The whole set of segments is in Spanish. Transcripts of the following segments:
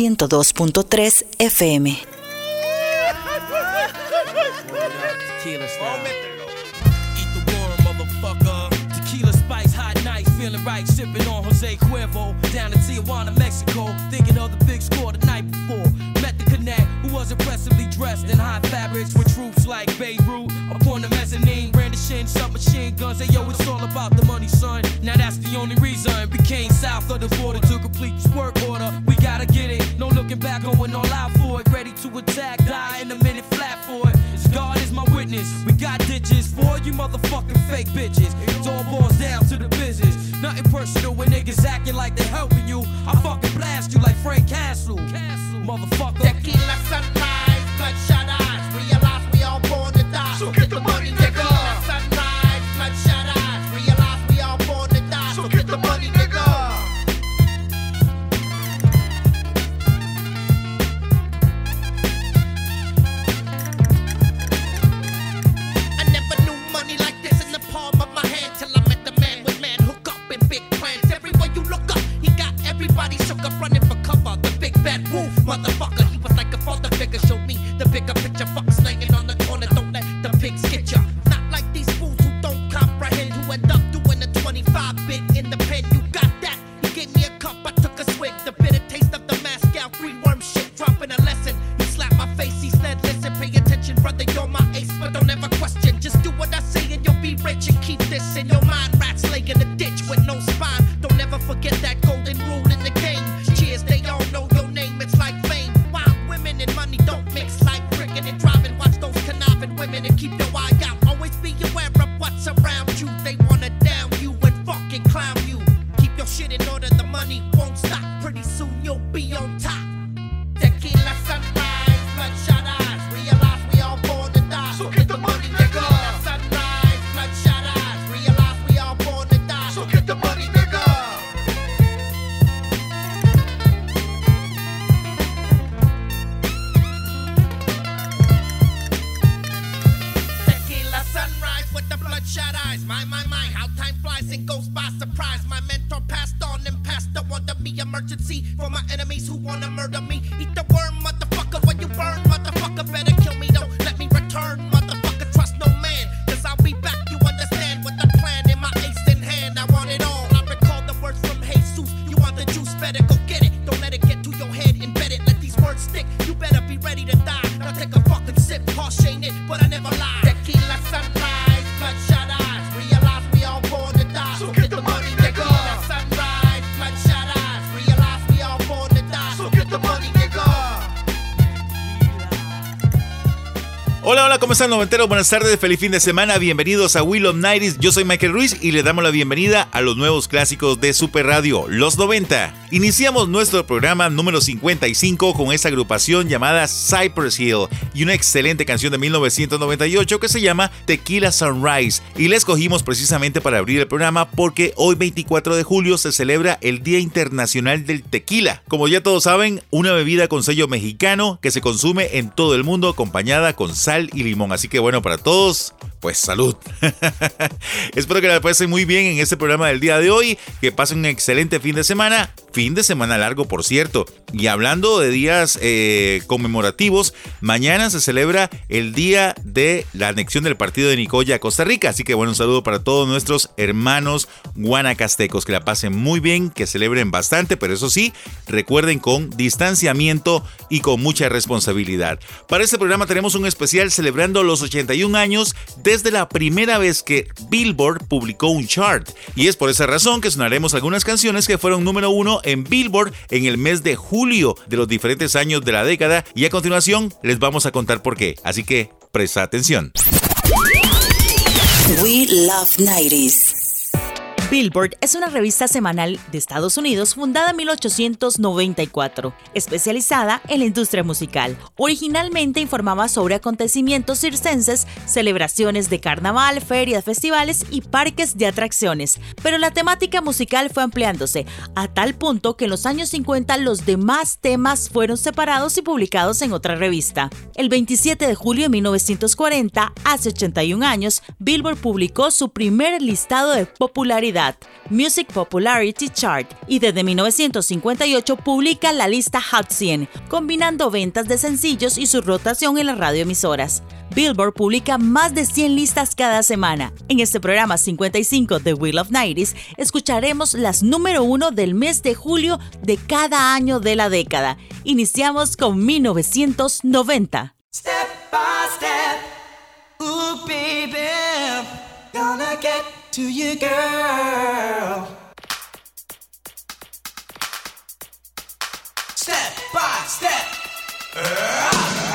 102.3 FM. Tequila style. Oh, Eat the worm, motherfucker. Tequila spice, hot nights, feeling right. Sipping on Jose Cuervo. Down in Tijuana, Mexico. Thinking of the big score the night before. Was impressively dressed in high fabrics with troops like Beirut. Upon the mezzanine, brandishing submachine guns. Hey, yo, it's all about the money, son. Now that's the only reason we came south of the border to complete this work order. We gotta get it. No looking back, going all out for it. Ready to attack, die in a minute flat for it. God is my witness. We got ditches for you motherfucking fake bitches. It all boils down to the business. Nothing personal when niggas acting like they helping you. I fucking blast you like Frank Castle. Motherfucker. Tequila sunrise, bloodshot eyes. Realize we all born to die. So get the money, ready to die. Now take a fucking sip, ain't it, but I Hola, hola, ¿cómo están noventeros? Buenas tardes, feliz fin de semana, bienvenidos a Will of Nighties. Yo soy Michael Ruiz y le damos la bienvenida a los nuevos clásicos de Super Radio, los 90. Iniciamos nuestro programa número 55 con esta agrupación llamada Cypress Hill y una excelente canción de 1998 que se llama Tequila Sunrise. Y la escogimos precisamente para abrir el programa porque hoy 24 de julio se celebra el Día Internacional del Tequila. Como ya todos saben, una bebida con sello mexicano que se consume en todo el mundo acompañada con sal y limón. Así que bueno, para todos, pues salud. Espero que la pasen muy bien en este programa del día de hoy, que pasen un excelente fin de semana, fin de semana largo por cierto. Y hablando de días eh, conmemorativos, mañana se celebra el día de la anexión del partido de Nicoya a Costa Rica. Así que bueno, un saludo para todos nuestros hermanos guanacastecos, que la pasen muy bien, que celebren bastante, pero eso sí, recuerden con distanciamiento y con mucha responsabilidad. Para este programa tenemos un especial celebrando los 81 años desde la primera vez que Billboard publicó un chart. Y es por esa razón que sonaremos algunas canciones que fueron número uno en Billboard en el mes de julio de los diferentes años de la década. Y a continuación les vamos a contar por qué. Así que presta atención. We Love 90s. Billboard es una revista semanal de Estados Unidos fundada en 1894, especializada en la industria musical. Originalmente informaba sobre acontecimientos circenses, celebraciones de carnaval, ferias, festivales y parques de atracciones, pero la temática musical fue ampliándose a tal punto que en los años 50 los demás temas fueron separados y publicados en otra revista. El 27 de julio de 1940, hace 81 años, Billboard publicó su primer listado de popularidad Music Popularity Chart, y desde 1958 publica la lista Hot 100, combinando ventas de sencillos y su rotación en las radioemisoras. Billboard publica más de 100 listas cada semana. En este programa 55 de Wheel of Nighties escucharemos las número uno del mes de julio de cada año de la década. Iniciamos con 1990. Step by step, ooh gonna get to you, girl. Step by step. Uh.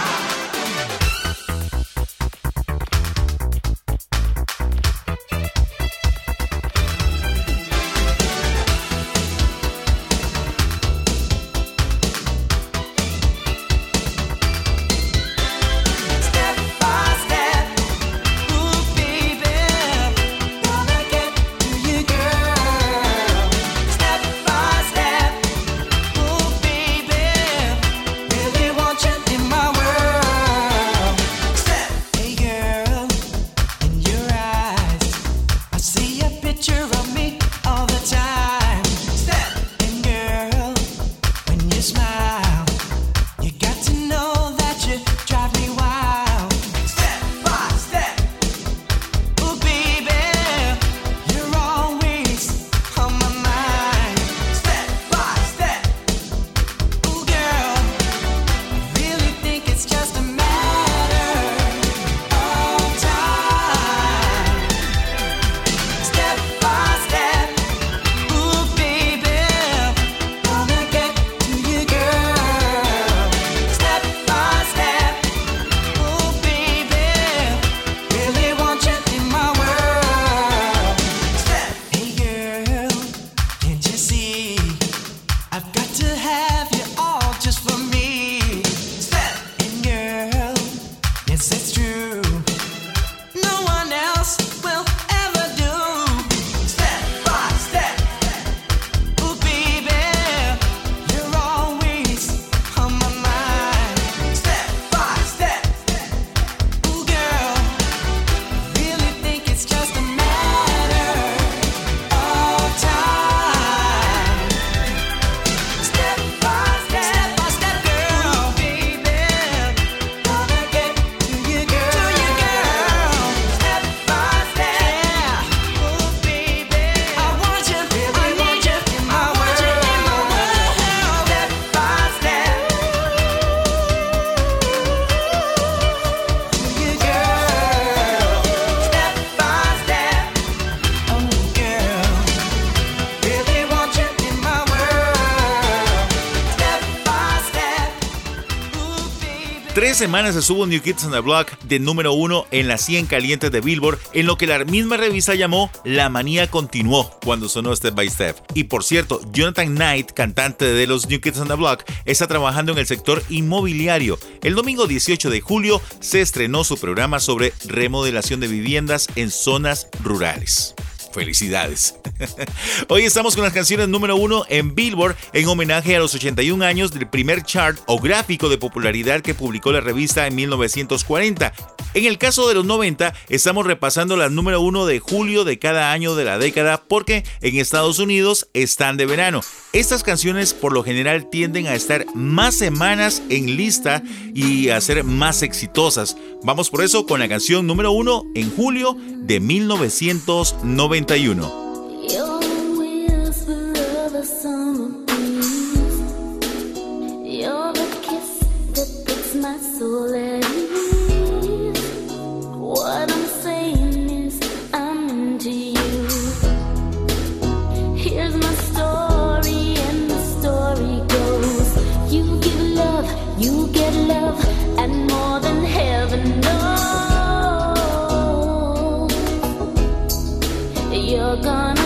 Semanas estuvo New Kids on the Block de número uno en las 100 calientes de Billboard, en lo que la misma revista llamó La manía continuó cuando sonó Step by Step. Y por cierto, Jonathan Knight, cantante de los New Kids on the Block, está trabajando en el sector inmobiliario. El domingo 18 de julio se estrenó su programa sobre remodelación de viviendas en zonas rurales. Felicidades. Hoy estamos con las canciones número uno en Billboard en homenaje a los 81 años del primer chart o gráfico de popularidad que publicó la revista en 1940. En el caso de los 90, estamos repasando las número uno de julio de cada año de la década porque en Estados Unidos están de verano. Estas canciones por lo general tienden a estar más semanas en lista y a ser más exitosas. Vamos por eso con la canción número uno en julio de 1991. you're gonna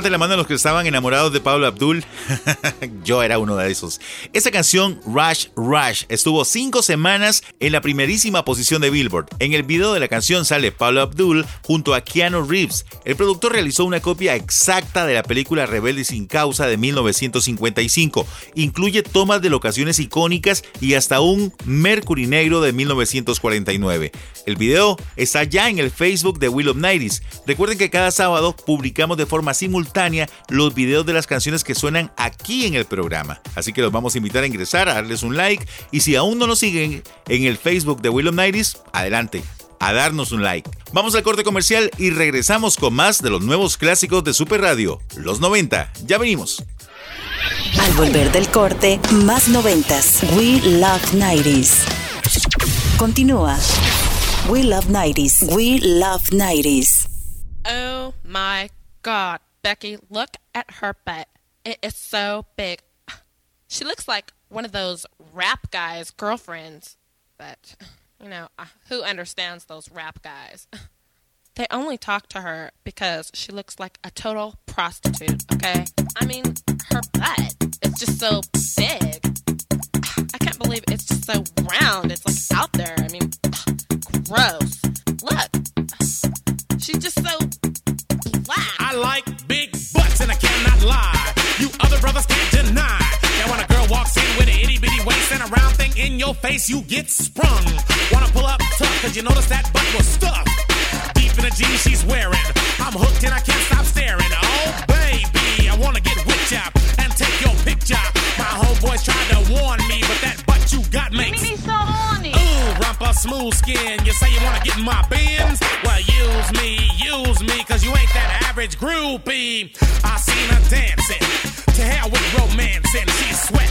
Levanten la mano los que estaban enamorados de Pablo Abdul. Yo era uno de esos. Esa canción, Rush Rush, estuvo cinco semanas en la primerísima posición de Billboard. En el video de la canción sale Pablo Abdul junto a Keanu Reeves. El productor realizó una copia exacta de la película Rebelde sin causa de 1955. Incluye tomas de locaciones icónicas y hasta un Mercury negro de 1949. El video está ya en el Facebook de Will of Nighties. Recuerden que cada sábado publicamos de forma simultánea los videos de las canciones que suenan aquí en el programa. Así que los vamos a invitar a ingresar, a darles un like y si aún no nos siguen en el Facebook de Will of Nighties, adelante a darnos un like. Vamos al corte comercial y regresamos con más de los nuevos clásicos de Super Radio, los 90. Ya venimos. Al volver del corte, más noventas. We Love 90s. Continúa. We Love 90s. We Love 90s. Oh my God, Becky, look at her butt. It is so big. She looks like one of those rap guys' girlfriends. But, you know, uh, who understands those rap guys? They only talk to her because she looks like a total prostitute, okay? I mean, her butt is just so big. I can't believe it's just so round. It's like out there. I mean, gross. Look. She's just so black. I like cannot lie. You other brothers can't deny. That when a girl walks in with an itty bitty waist and a round thing in your face you get sprung. Wanna pull up tough, cause you notice that butt was stuffed. Deep in the jeans she's wearing. I'm hooked and I can't stop staring. Oh, baby, I wanna get with ya and take your picture. My homeboys tried to warn me, but that butt you got makes me. Smooth skin. You say you wanna get in my bins? Well, use me, use me, cause you ain't that average groupie. I seen her dancing. To hell with romance, and she's sweat,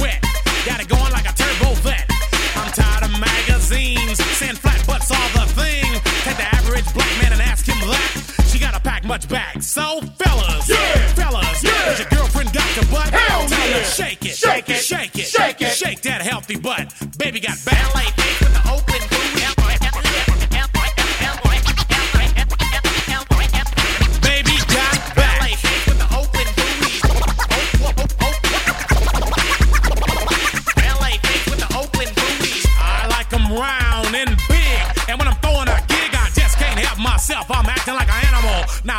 wet. Got it going like a turbo vet. I'm tired of magazines saying flat butts all the thing. Take the average black man and ask him that. She gotta pack much back. So, fellas, Yeah. fellas, Yeah. has your girlfriend got your butt? Hell Tell her yeah. shake it, Shake it. shake it, Shake it. shake that healthy butt. Baby got back.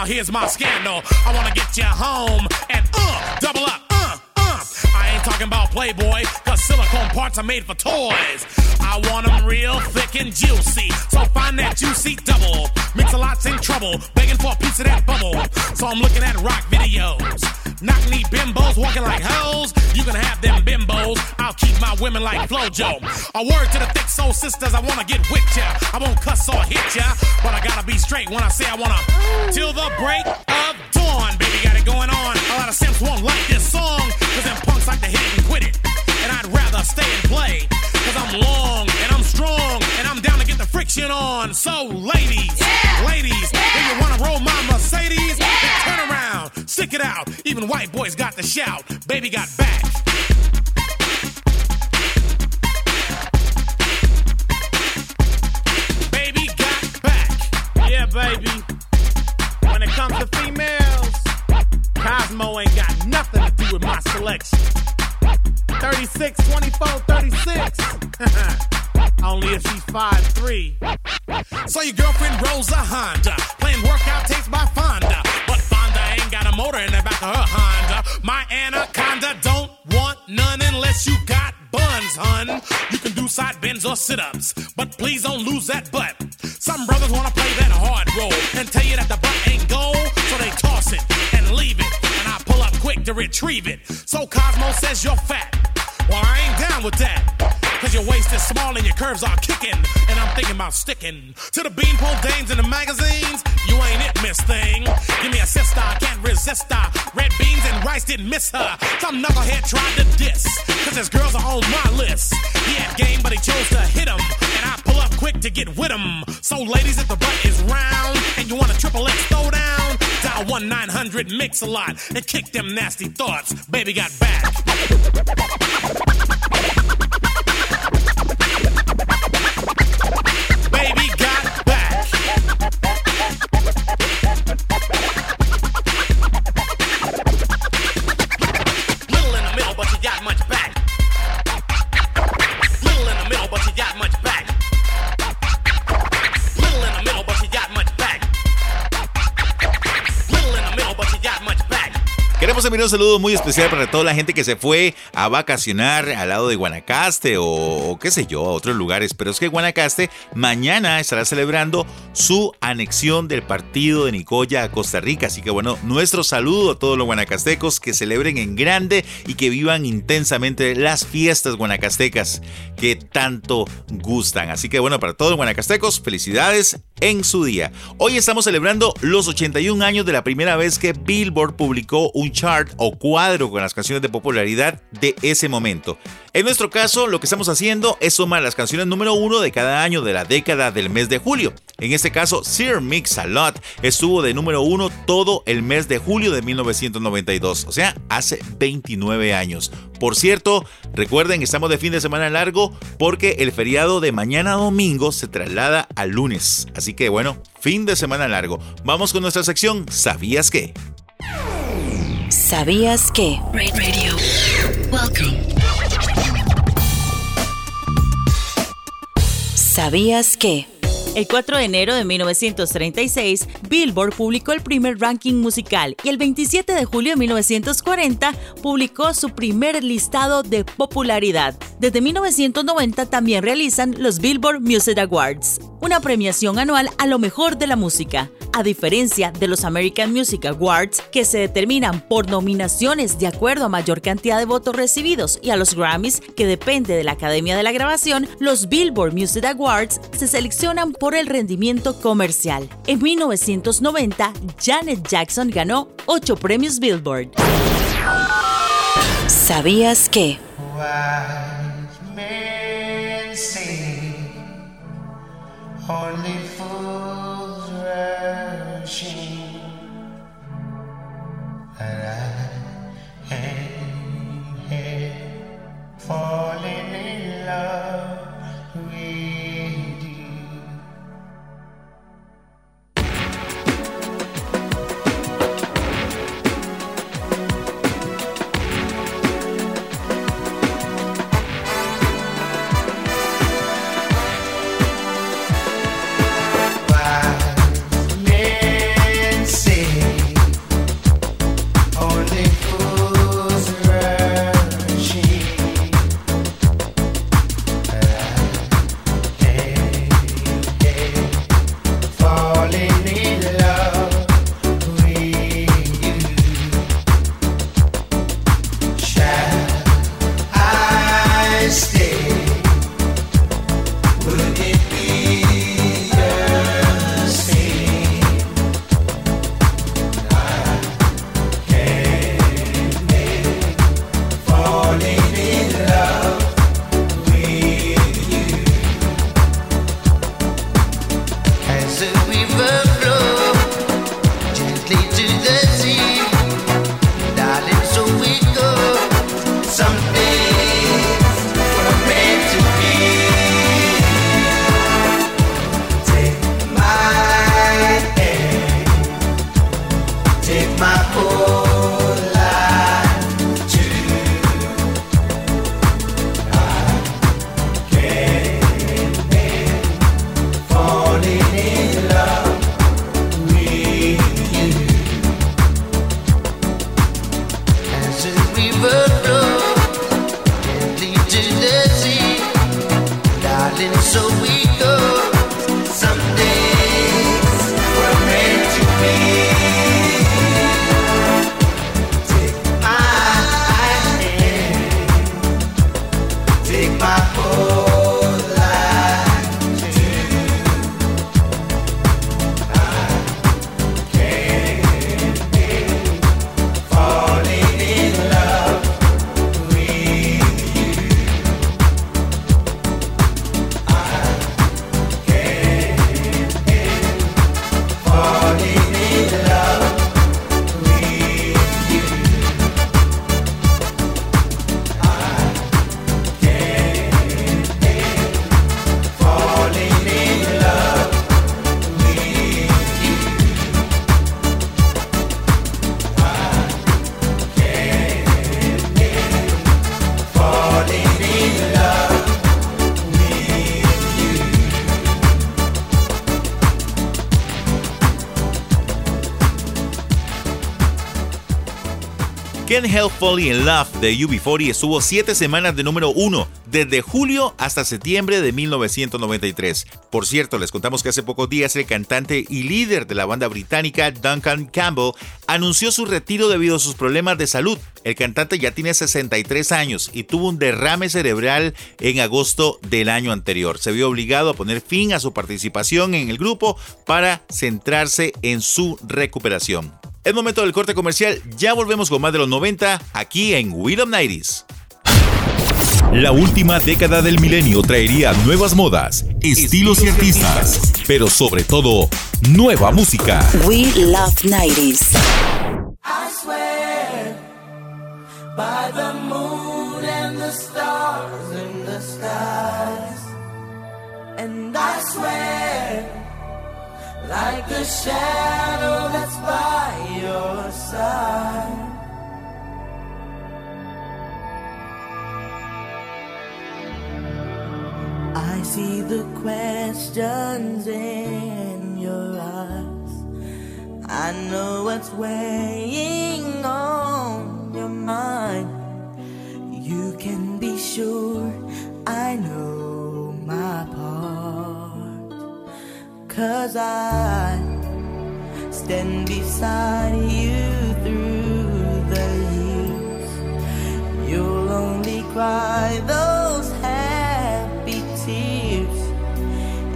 Now here's my scandal. I wanna get you home and uh, double up, talking about Playboy, cause silicone parts are made for toys. I want 'em real thick and juicy. So find that juicy double. Mix a lot's in trouble, begging for a piece of that bubble. So I'm looking at rock videos. Knock knee bimbos walking like hoes. You can have them bimbos. I'll keep my women like Flojo. A word to the thick soul sisters, I wanna get with ya. I won't cuss or hit ya, but I gotta be straight when I say I wanna. Till the break of dawn, baby, got it going on. A lot of simps won't like this song, them like to hit it and quit it. And I'd rather stay and play, cause I'm long and I'm strong, and I'm down to get the friction on. So, ladies, ladies, if you wanna roll my Mercedes, then turn around, stick it out. Even white boys got the shout. Baby got back. Baby got back. Yeah, baby. When it comes to females, Cosmo ain't got nothing to do with my selection. 36, 24, 36. Only if she's 5'3. So your girlfriend rolls a Honda, playing workout tapes by Fonda. But Fonda ain't got a motor in the back of her Honda. My anaconda don't want none unless you got buns, hun. You can do side bends or sit ups, but please don't lose that butt. Some brothers wanna play that hard role and tell you that the butt ain't gold, so they toss it and leave it. And I pull up quick to retrieve it. So Cosmo says you're fat. Well, I ain't down with that. Cause your waist is small and your curves are kicking. And I'm thinking about sticking to the beanpole dames in the magazines. You ain't it, miss thing. Give me a sister, I can't resist her. Red beans and rice didn't miss her. Some knucklehead tried to diss. Cause his girls are on my list. He had game, but he chose to hit him. And I pull up quick to get with him. So, ladies, if the butt is round and you want a triple X throw down, dial 1 900 mix a lot and kick them nasty thoughts. Baby got back. Queremos enviar un saludo muy especial para toda la gente que se fue a vacacionar al lado de Guanacaste o, o qué sé yo, a otros lugares. Pero es que Guanacaste mañana estará celebrando su anexión del partido de Nicoya a Costa Rica. Así que bueno, nuestro saludo a todos los guanacastecos que celebren en grande y que vivan intensamente las fiestas guanacastecas que tanto gustan. Así que bueno, para todos los guanacastecos, felicidades en su día. Hoy estamos celebrando los 81 años de la primera vez que Billboard publicó un chart o cuadro con las canciones de popularidad de ese momento. En nuestro caso, lo que estamos haciendo es sumar las canciones número uno de cada año de la década del mes de julio. En este caso, Sir Mix a Lot estuvo de número uno todo el mes de julio de 1992, o sea, hace 29 años. Por cierto, recuerden que estamos de fin de semana largo porque el feriado de mañana domingo se traslada al lunes. Así que bueno, fin de semana largo. Vamos con nuestra sección ¿Sabías qué? ¿Sabías que? Radio. Welcome. ¿Sabías que? El 4 de enero de 1936, Billboard publicó el primer ranking musical y el 27 de julio de 1940 publicó su primer listado de popularidad. Desde 1990 también realizan los Billboard Music Awards, una premiación anual a lo mejor de la música. A diferencia de los American Music Awards, que se determinan por nominaciones de acuerdo a mayor cantidad de votos recibidos, y a los Grammys, que depende de la Academia de la Grabación, los Billboard Music Awards se seleccionan por el rendimiento comercial. En 1990, Janet Jackson ganó 8 premios Billboard. ¿Sabías que? Can't Help Falling in Love de UB40 estuvo 7 semanas de número 1, desde julio hasta septiembre de 1993. Por cierto, les contamos que hace pocos días el cantante y líder de la banda británica Duncan Campbell anunció su retiro debido a sus problemas de salud. El cantante ya tiene 63 años y tuvo un derrame cerebral en agosto del año anterior. Se vio obligado a poner fin a su participación en el grupo para centrarse en su recuperación. Es momento del corte comercial, ya volvemos con más de los 90 aquí en Will of 90s. La última década del milenio traería nuevas modas, estilos y artistas, pero sobre todo, nueva música. We Love 90s. I swear by the moon and the stars in the skies. And I swear like a shadow that's by side. I see the questions in your eyes. I know what's weighing on your mind. You can be sure I know my part. Cause I stand beside you cry those happy tears.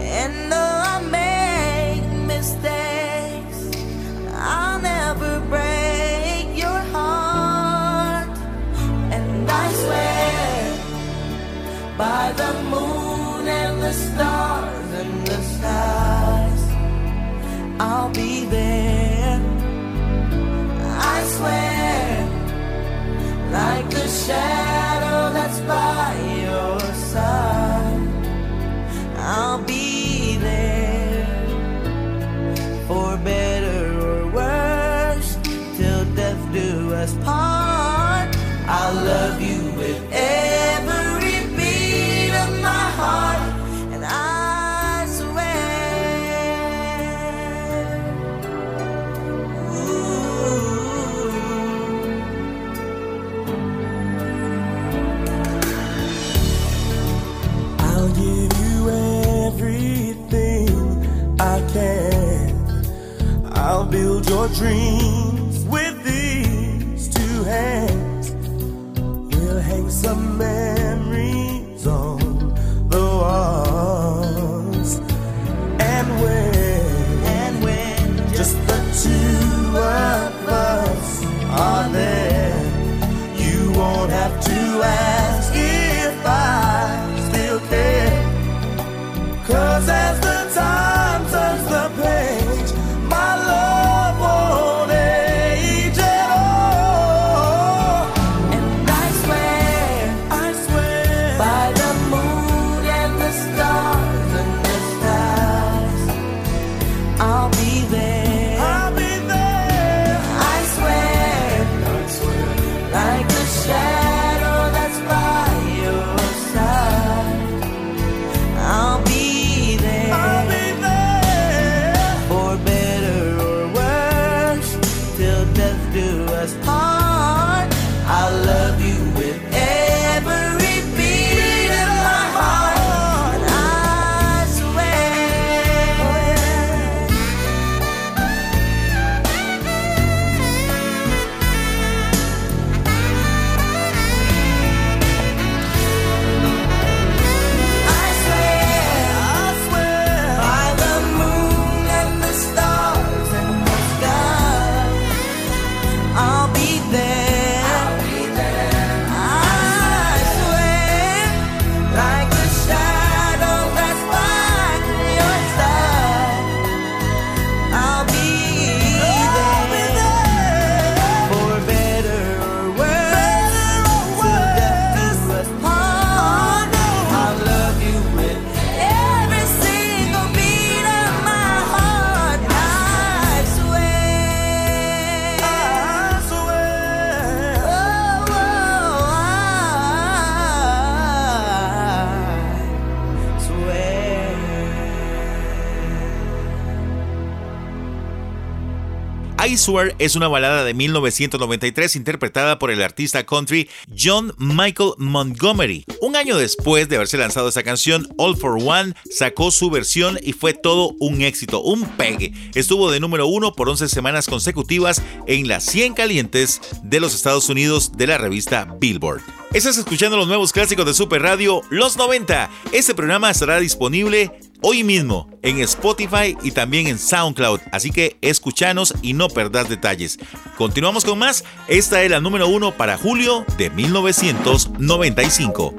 And though I make mistakes, I'll never break your heart. And I swear by the moon and the stars and the skies, I'll be there. I swear, like the shadow that's Es una balada de 1993 interpretada por el artista country John Michael Montgomery. Un año después de haberse lanzado esa canción, All for One sacó su versión y fue todo un éxito, un pegue. Estuvo de número uno por 11 semanas consecutivas en las 100 calientes de los Estados Unidos de la revista Billboard. Estás escuchando los nuevos clásicos de Super Radio Los 90. Este programa estará disponible hoy mismo en Spotify y también en SoundCloud, así que escúchanos y no perdás detalles. Continuamos con más. Esta es la número uno para julio de 1995.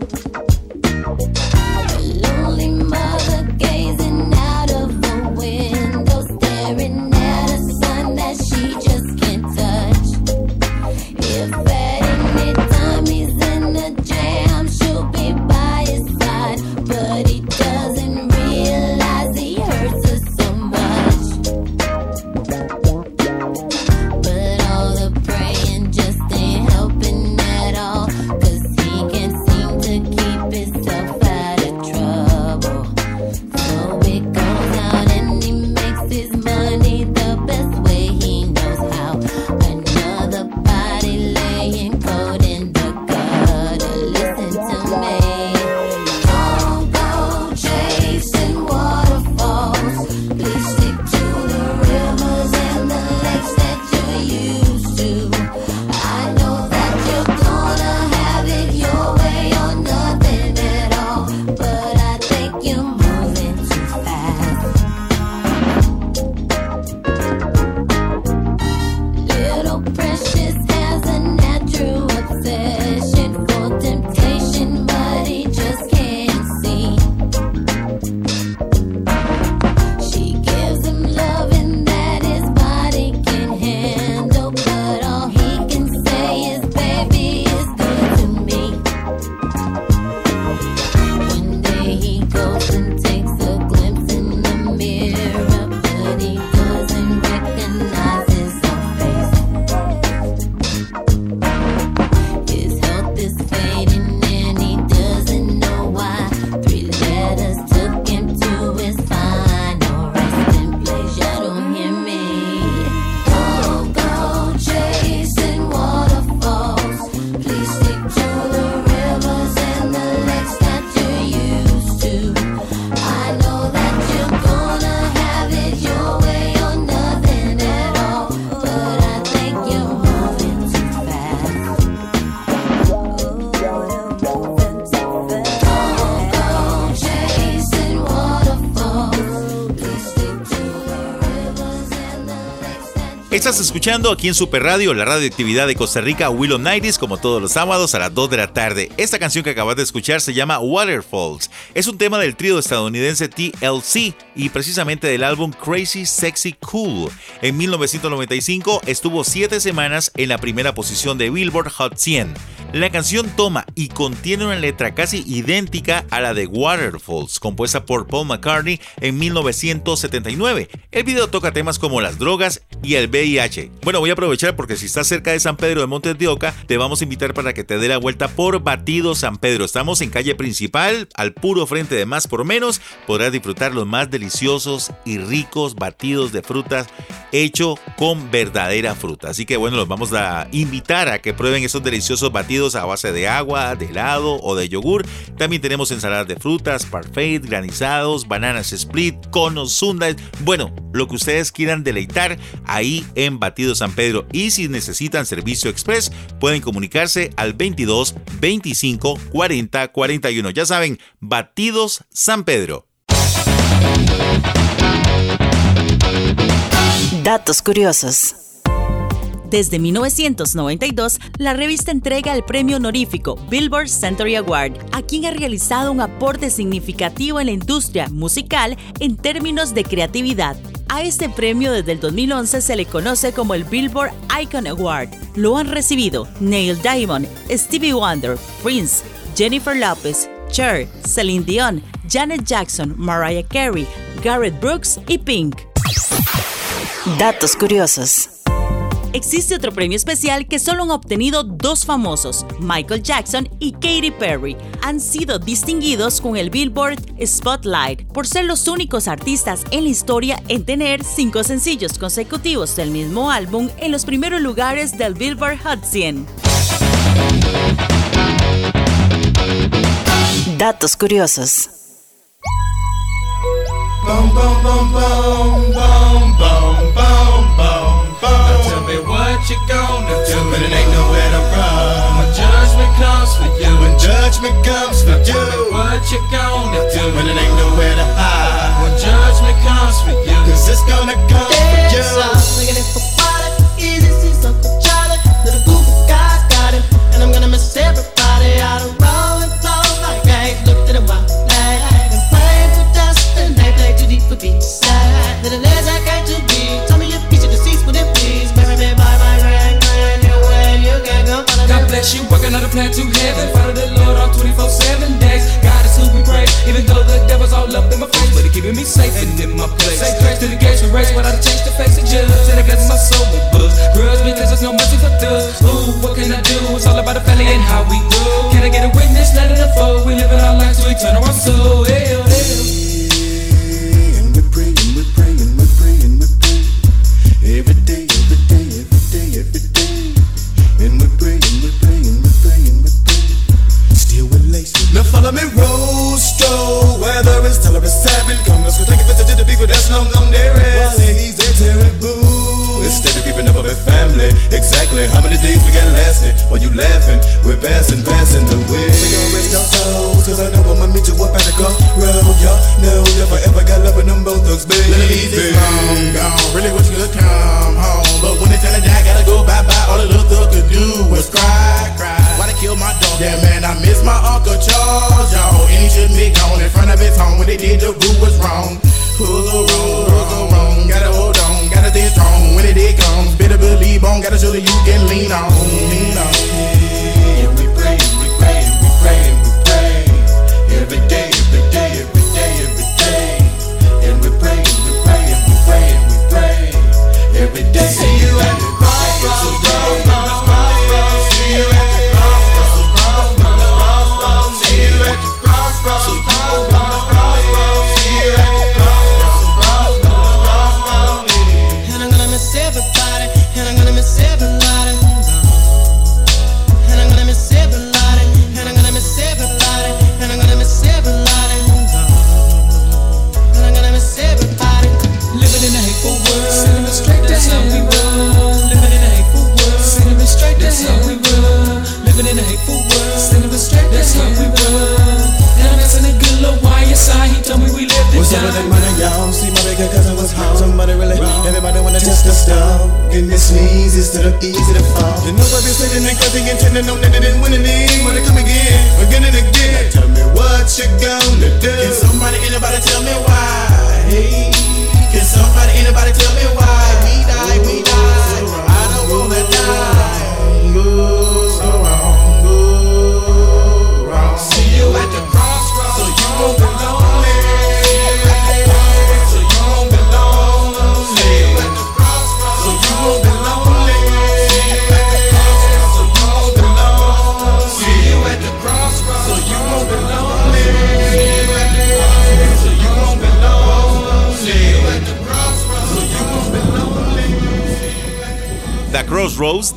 Estás escuchando aquí en Super Radio, la radioactividad de Costa Rica, Willow Nighties, como todos los sábados a las 2 de la tarde. Esta canción que acabas de escuchar se llama Waterfalls. Es un tema del trío estadounidense TLC y precisamente del álbum Crazy Sexy Cool. En 1995 estuvo 7 semanas en la primera posición de Billboard Hot 100. La canción toma y contiene una letra casi idéntica a la de Waterfalls, compuesta por Paul McCartney en 1979. El video toca temas como las drogas y el VIH. Bueno, voy a aprovechar porque si estás cerca de San Pedro de Montes de Oca, te vamos a invitar para que te dé la vuelta por Batido San Pedro. Estamos en calle principal, al puro frente de Más por Menos. Podrás disfrutar los más deliciosos y ricos batidos de frutas hecho con verdadera fruta. Así que bueno, los vamos a invitar a que prueben esos deliciosos batidos a base de agua, de helado o de yogur. También tenemos ensaladas de frutas, parfait, granizados, bananas split, conos, sundaes. Bueno, lo que ustedes quieran deleitar ahí en Batido San Pedro. Y si necesitan servicio express, pueden comunicarse al 22 25 40 41. Ya saben, Batidos San Pedro. Datos curiosos. Desde 1992, la revista entrega el premio honorífico Billboard Century Award a quien ha realizado un aporte significativo en la industria musical en términos de creatividad. A este premio desde el 2011 se le conoce como el Billboard Icon Award. Lo han recibido Neil Diamond, Stevie Wonder, Prince, Jennifer Lopez, Cher, Celine Dion, Janet Jackson, Mariah Carey, Garrett Brooks y Pink. Datos curiosos. Existe otro premio especial que solo han obtenido dos famosos, Michael Jackson y Katy Perry. Han sido distinguidos con el Billboard Spotlight por ser los únicos artistas en la historia en tener cinco sencillos consecutivos del mismo álbum en los primeros lugares del Billboard Hot 100. Datos curiosos. Boom. Now tell me what you gonna do when it ain't nowhere to run. When judgment comes for you. When judgment comes for you. Tell me what you gonna do when it ain't nowhere to hide. When judgment comes for you. Cause it's gonna come for you. Looking for water, easy see Uncle Charlie. Little Google guy's got him, and I'm gonna miss everybody. I don't roll and flow like I ain't looked at a while. Like, and pray for dust, and they play too deep for peace. Like, little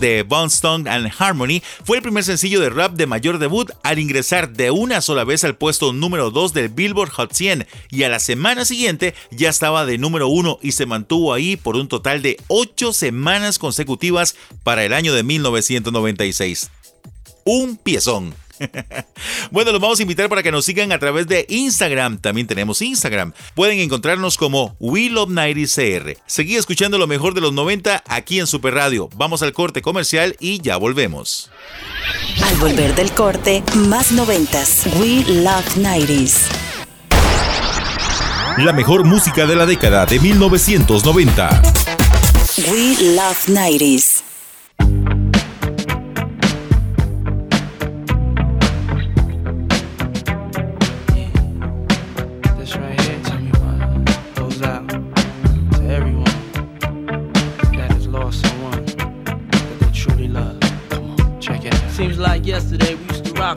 De Bonestone and Harmony fue el primer sencillo de rap de mayor debut al ingresar de una sola vez al puesto número 2 del Billboard Hot 100 y a la semana siguiente ya estaba de número 1 y se mantuvo ahí por un total de 8 semanas consecutivas para el año de 1996. Un piezón. Bueno, los vamos a invitar para que nos sigan a través de Instagram. También tenemos Instagram. Pueden encontrarnos como We Love 90 CR. Seguí escuchando lo mejor de los 90 aquí en Super Radio. Vamos al corte comercial y ya volvemos. Al volver del corte, más noventas. We Love 90s. La mejor música de la década de 1990. We Love 90s.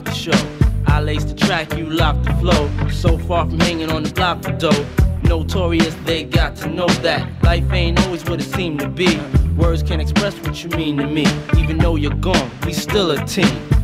The show. I laced the track, you locked the flow. So far from hanging on the block for dough. Notorious, they got to know that life ain't always what it seemed to be. Words can't express what you mean to me. Even though you're gone, we still a team.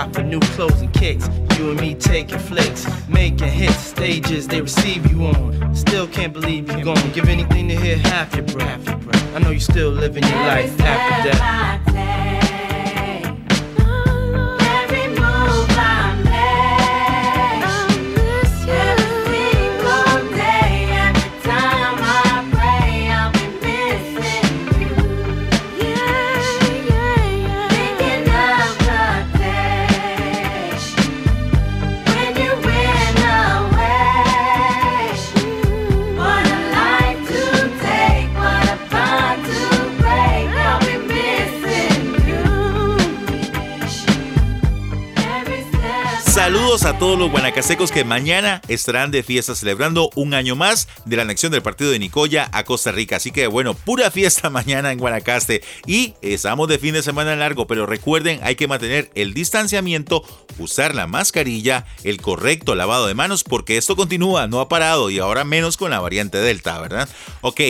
Shop for new clothes and kicks. You que mañana estarán de fiesta celebrando un año más de la anexión del partido de Nicoya a Costa Rica. Así que bueno, pura fiesta mañana en Guanacaste. Y estamos de fin de semana largo, pero recuerden, hay que mantener el distanciamiento, usar la mascarilla, el correcto lavado de manos, porque esto continúa, no ha parado y ahora menos con la variante Delta, ¿verdad? Ok,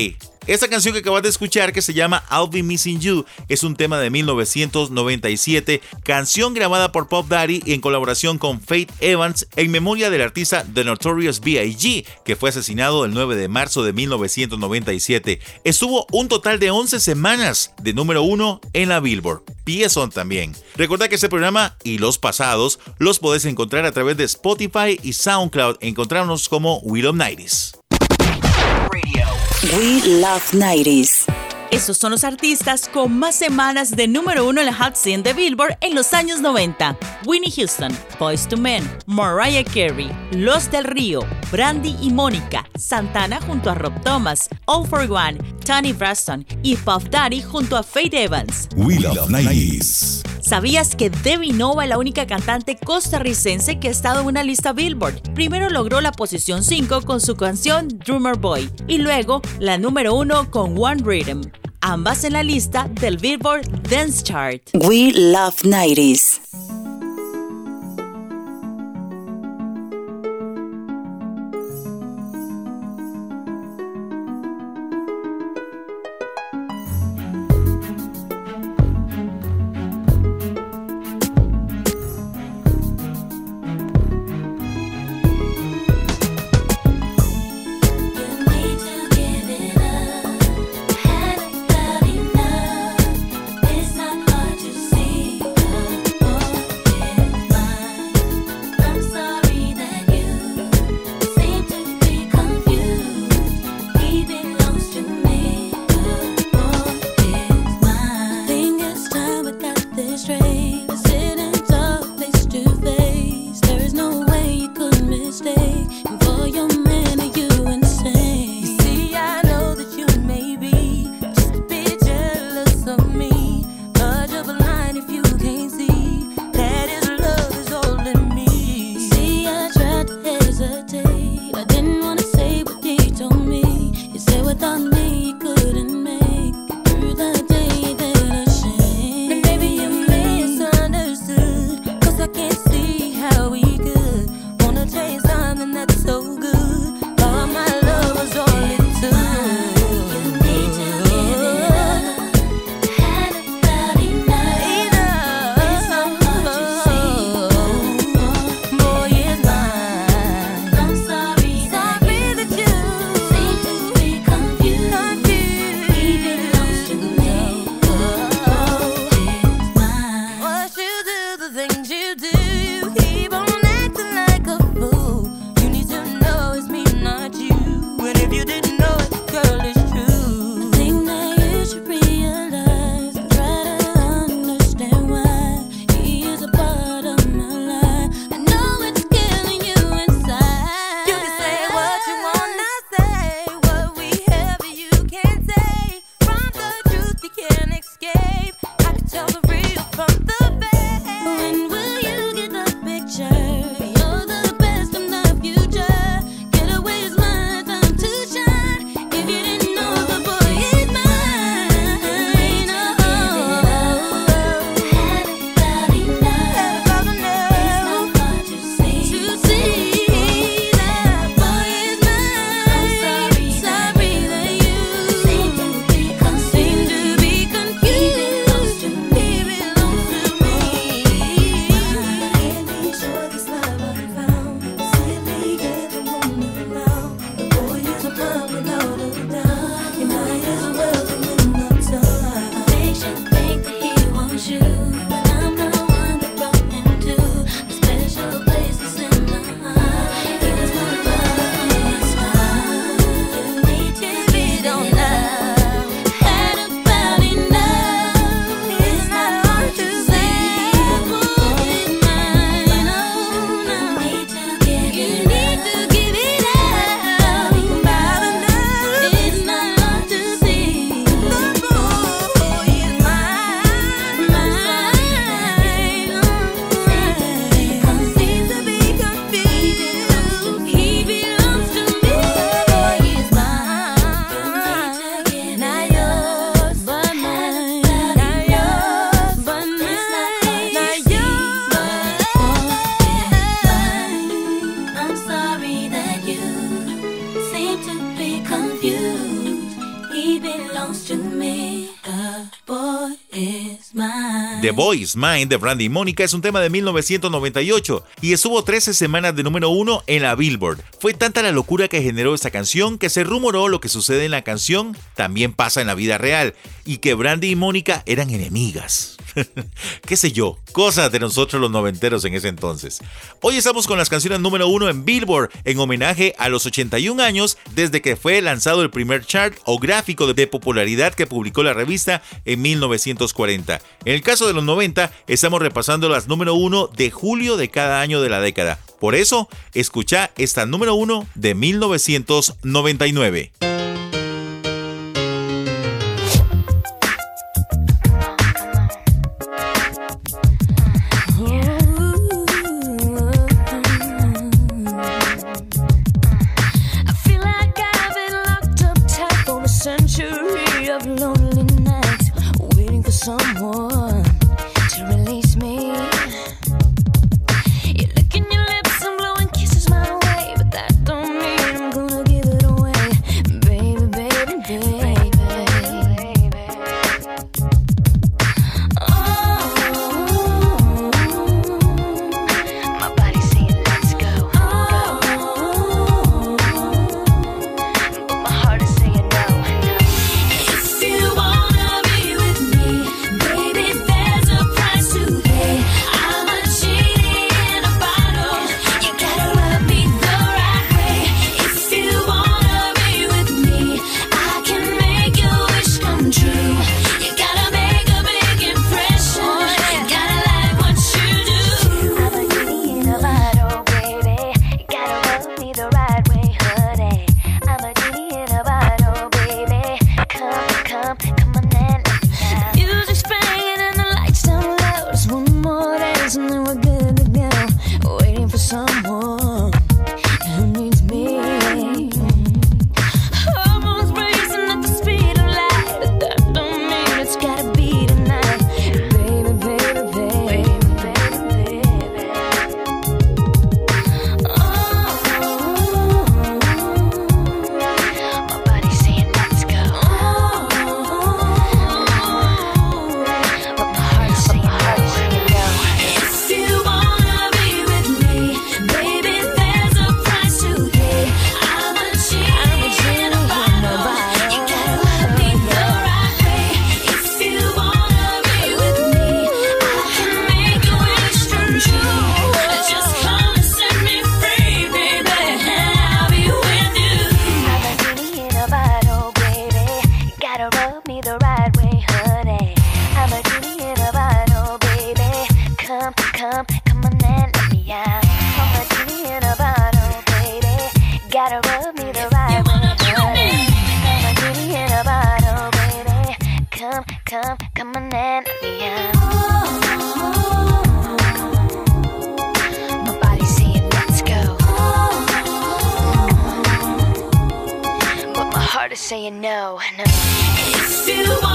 Esta canción que acabas de escuchar, que se llama I'll Be Missing You, es un tema de 1997, canción grabada por Pop Daddy en colaboración con Faith Evans en memoria del artista The Notorious B.I.G., que fue asesinado el 9 de marzo de 1997. Estuvo un total de 11 semanas de número uno en la Billboard. Piezón también. Recuerda que este programa y los pasados los podés encontrar a través de Spotify y SoundCloud. Encontrarnos como Will of Nighties. We Love 90s. Esos son los artistas con más semanas de número uno en la Hot 100 de Billboard en los años 90. Winnie Houston, Boys to Men, Mariah Carey, Los del Río, Brandy y Mónica, Santana junto a Rob Thomas, All for One, Tony Braxton y Puff Daddy junto a Faith Evans. We Love 90s. ¿Sabías que Debbie Nova es la única cantante costarricense que ha estado en una lista Billboard? Primero logró la posición 5 con su canción Drummer Boy y luego la número 1 con One Rhythm, ambas en la lista del Billboard Dance Chart. We Love 90s. The Boy is Mine de Brandy y Mónica es un tema de 1998 y estuvo 13 semanas de número uno en la Billboard. Fue tanta la locura que generó esta canción que se rumoró lo que sucede en la canción también pasa en la vida real y que Brandy y Mónica eran enemigas. qué sé yo, cosas de nosotros los noventeros en ese entonces. Hoy estamos con las canciones número uno en Billboard en homenaje a los 81 años desde que fue lanzado el primer chart o gráfico de popularidad que publicó la revista en 1940. En el caso de los 90, estamos repasando las número uno de julio de cada año de la década. Por eso, escucha esta número uno de 1999. Come, come, on and me out. My saying let's go. But my heart is saying no, no. Wanna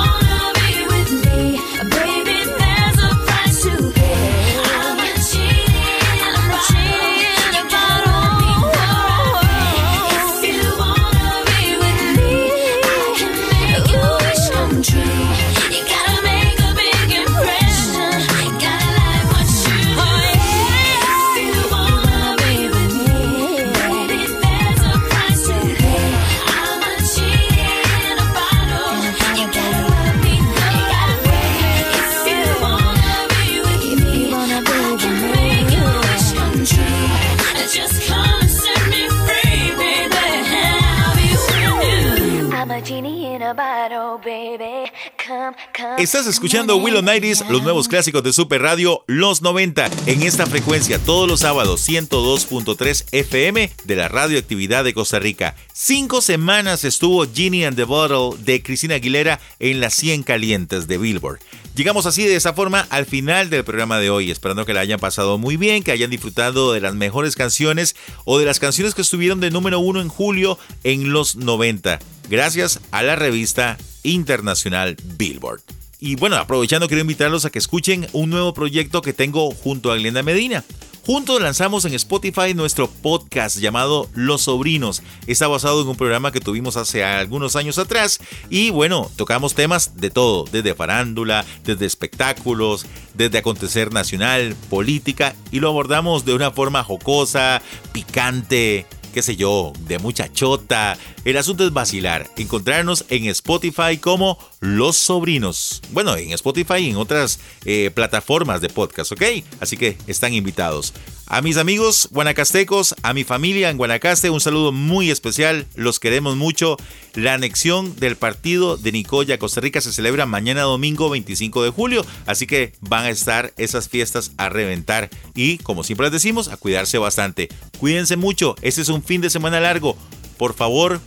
Estás escuchando Willow Nighties, los nuevos clásicos de Super Radio, los 90, en esta frecuencia todos los sábados 102.3 FM de la radioactividad de Costa Rica. Cinco semanas estuvo Genie and the Bottle de Cristina Aguilera en las 100 calientes de Billboard. Llegamos así de esa forma al final del programa de hoy, esperando que la hayan pasado muy bien, que hayan disfrutado de las mejores canciones o de las canciones que estuvieron de número uno en julio en los 90, gracias a la revista internacional Billboard. Y bueno, aprovechando quiero invitarlos a que escuchen un nuevo proyecto que tengo junto a Glenda Medina. Juntos lanzamos en Spotify nuestro podcast llamado Los Sobrinos. Está basado en un programa que tuvimos hace algunos años atrás y bueno, tocamos temas de todo, desde farándula, desde espectáculos, desde acontecer nacional, política y lo abordamos de una forma jocosa, picante, qué sé yo, de mucha chota. El asunto es vacilar, encontrarnos en Spotify como Los Sobrinos. Bueno, en Spotify y en otras eh, plataformas de podcast, ¿ok? Así que están invitados. A mis amigos guanacastecos, a mi familia en Guanacaste, un saludo muy especial, los queremos mucho. La anexión del partido de Nicoya, Costa Rica, se celebra mañana domingo 25 de julio, así que van a estar esas fiestas a reventar y, como siempre les decimos, a cuidarse bastante. Cuídense mucho, este es un fin de semana largo. Por favor,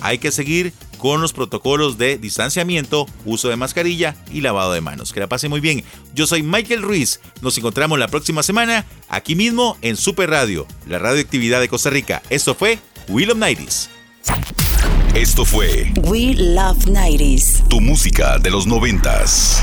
hay que seguir con los protocolos de distanciamiento, uso de mascarilla y lavado de manos. Que la pase muy bien. Yo soy Michael Ruiz. Nos encontramos la próxima semana aquí mismo en Super Radio, la radioactividad de Costa Rica. Esto fue Will of Nighties. Esto fue We Love 90s. tu música de los noventas.